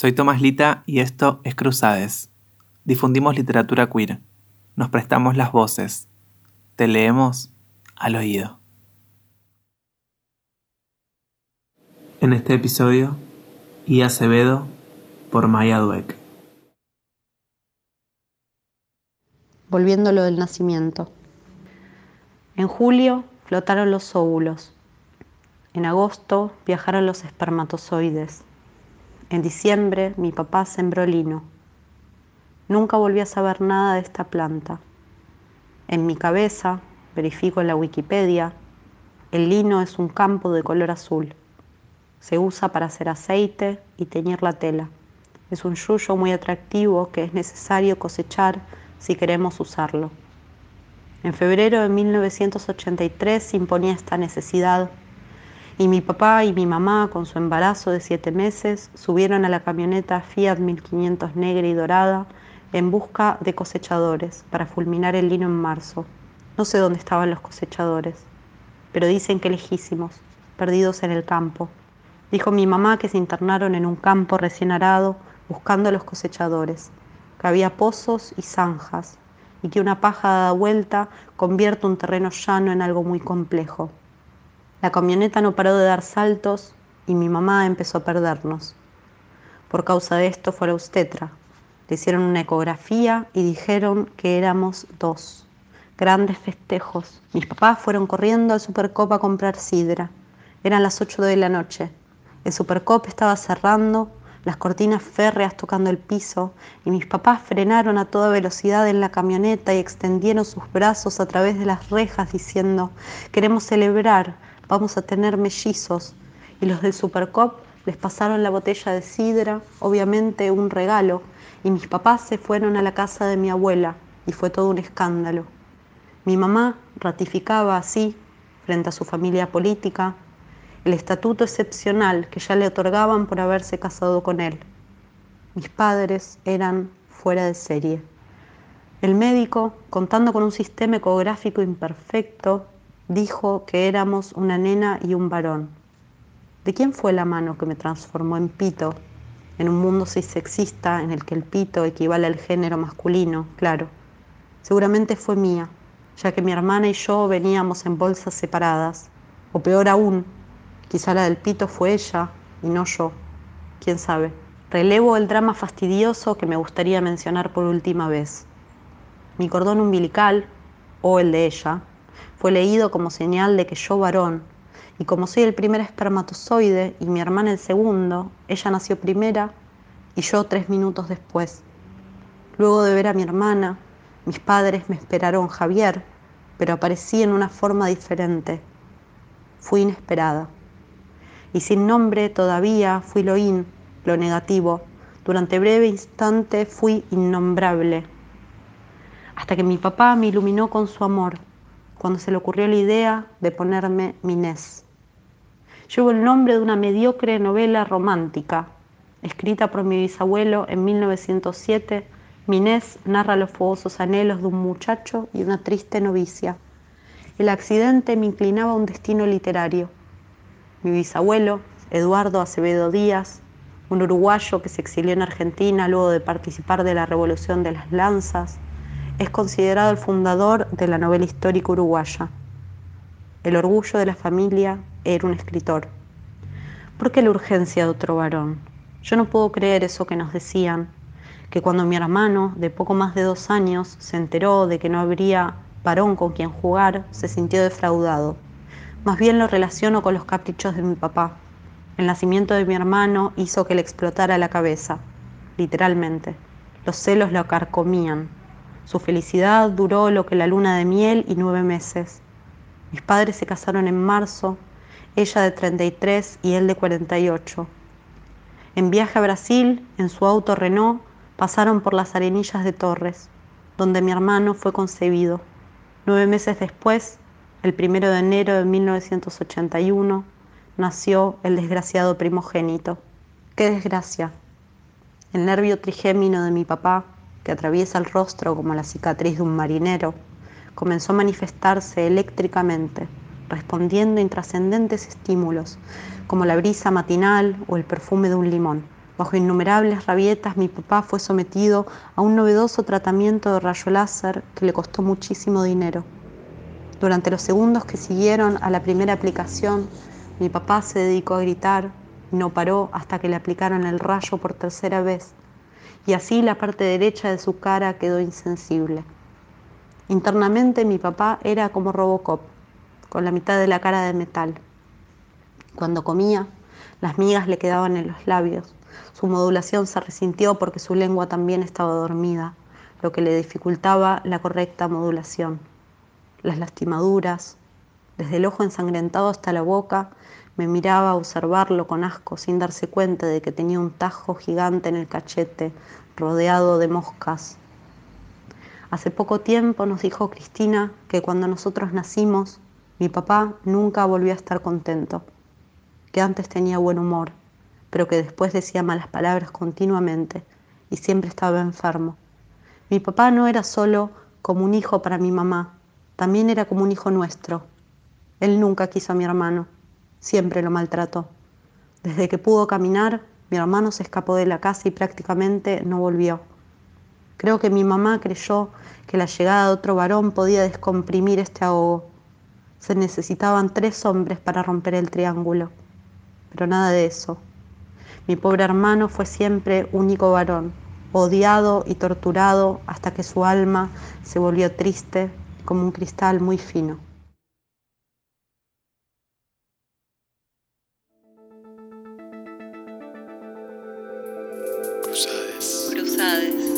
Soy Tomás Lita y esto es Cruzades. Difundimos literatura queer. Nos prestamos las voces. Te leemos al oído. En este episodio, I. Acevedo por Maya Dueck. Volviendo lo del nacimiento. En julio flotaron los óvulos. En agosto viajaron los espermatozoides. En diciembre mi papá sembró lino. Nunca volví a saber nada de esta planta. En mi cabeza, verifico en la Wikipedia, el lino es un campo de color azul. Se usa para hacer aceite y teñir la tela. Es un yuyo muy atractivo que es necesario cosechar si queremos usarlo. En febrero de 1983 se imponía esta necesidad y mi papá y mi mamá, con su embarazo de siete meses, subieron a la camioneta Fiat 1500 negra y dorada en busca de cosechadores para fulminar el lino en marzo. No sé dónde estaban los cosechadores, pero dicen que lejísimos, perdidos en el campo. Dijo mi mamá que se internaron en un campo recién arado buscando a los cosechadores, que había pozos y zanjas, y que una paja dada vuelta convierte un terreno llano en algo muy complejo. La camioneta no paró de dar saltos y mi mamá empezó a perdernos. Por causa de esto fue a la. Le hicieron una ecografía y dijeron que éramos dos. Grandes festejos. Mis papás fueron corriendo al Supercop a comprar sidra. Eran las 8 de la noche. El Supercop estaba cerrando, las cortinas férreas tocando el piso, y mis papás frenaron a toda velocidad en la camioneta y extendieron sus brazos a través de las rejas diciendo, queremos celebrar, vamos a tener mellizos. Y los del Supercop les pasaron la botella de sidra, obviamente un regalo, y mis papás se fueron a la casa de mi abuela y fue todo un escándalo. Mi mamá ratificaba así, frente a su familia política, el estatuto excepcional que ya le otorgaban por haberse casado con él. Mis padres eran fuera de serie. El médico, contando con un sistema ecográfico imperfecto, dijo que éramos una nena y un varón. ¿De quién fue la mano que me transformó en pito? En un mundo sexista en el que el pito equivale al género masculino, claro. Seguramente fue mía, ya que mi hermana y yo veníamos en bolsas separadas. O peor aún, quizá la del pito fue ella y no yo. ¿Quién sabe? Relevo el drama fastidioso que me gustaría mencionar por última vez. Mi cordón umbilical, o el de ella, fue leído como señal de que yo varón, y como soy el primer espermatozoide y mi hermana el segundo, ella nació primera y yo tres minutos después. Luego de ver a mi hermana, mis padres me esperaron Javier, pero aparecí en una forma diferente. Fui inesperada. Y sin nombre todavía fui lo in, lo negativo. Durante breve instante fui innombrable. Hasta que mi papá me iluminó con su amor cuando se le ocurrió la idea de ponerme Minés. Llevo el nombre de una mediocre novela romántica, escrita por mi bisabuelo en 1907. Minés narra los fogosos anhelos de un muchacho y una triste novicia. El accidente me inclinaba a un destino literario. Mi bisabuelo, Eduardo Acevedo Díaz, un uruguayo que se exilió en Argentina luego de participar de la Revolución de las Lanzas, es considerado el fundador de la novela histórica uruguaya. El orgullo de la familia era un escritor. ¿Por qué la urgencia de otro varón? Yo no puedo creer eso que nos decían, que cuando mi hermano, de poco más de dos años, se enteró de que no habría varón con quien jugar, se sintió defraudado. Más bien lo relaciono con los caprichos de mi papá. El nacimiento de mi hermano hizo que le explotara la cabeza, literalmente. Los celos lo carcomían, su felicidad duró lo que la luna de miel y nueve meses. Mis padres se casaron en marzo, ella de 33 y él de 48. En viaje a Brasil, en su auto Renault, pasaron por las arenillas de Torres, donde mi hermano fue concebido. Nueve meses después, el primero de enero de 1981, nació el desgraciado primogénito. ¡Qué desgracia! El nervio trigémino de mi papá que atraviesa el rostro como la cicatriz de un marinero, comenzó a manifestarse eléctricamente, respondiendo a intrascendentes estímulos, como la brisa matinal o el perfume de un limón. Bajo innumerables rabietas, mi papá fue sometido a un novedoso tratamiento de rayo láser que le costó muchísimo dinero. Durante los segundos que siguieron a la primera aplicación, mi papá se dedicó a gritar y no paró hasta que le aplicaron el rayo por tercera vez, y así la parte derecha de su cara quedó insensible. Internamente mi papá era como Robocop, con la mitad de la cara de metal. Cuando comía, las migas le quedaban en los labios. Su modulación se resintió porque su lengua también estaba dormida, lo que le dificultaba la correcta modulación. Las lastimaduras, desde el ojo ensangrentado hasta la boca, me miraba a observarlo con asco sin darse cuenta de que tenía un tajo gigante en el cachete, rodeado de moscas. Hace poco tiempo nos dijo Cristina que cuando nosotros nacimos, mi papá nunca volvió a estar contento, que antes tenía buen humor, pero que después decía malas palabras continuamente y siempre estaba enfermo. Mi papá no era solo como un hijo para mi mamá, también era como un hijo nuestro. Él nunca quiso a mi hermano siempre lo maltrató. Desde que pudo caminar, mi hermano se escapó de la casa y prácticamente no volvió. Creo que mi mamá creyó que la llegada de otro varón podía descomprimir este ahogo. Se necesitaban tres hombres para romper el triángulo, pero nada de eso. Mi pobre hermano fue siempre único varón, odiado y torturado hasta que su alma se volvió triste como un cristal muy fino. Cruzades. Cruzades.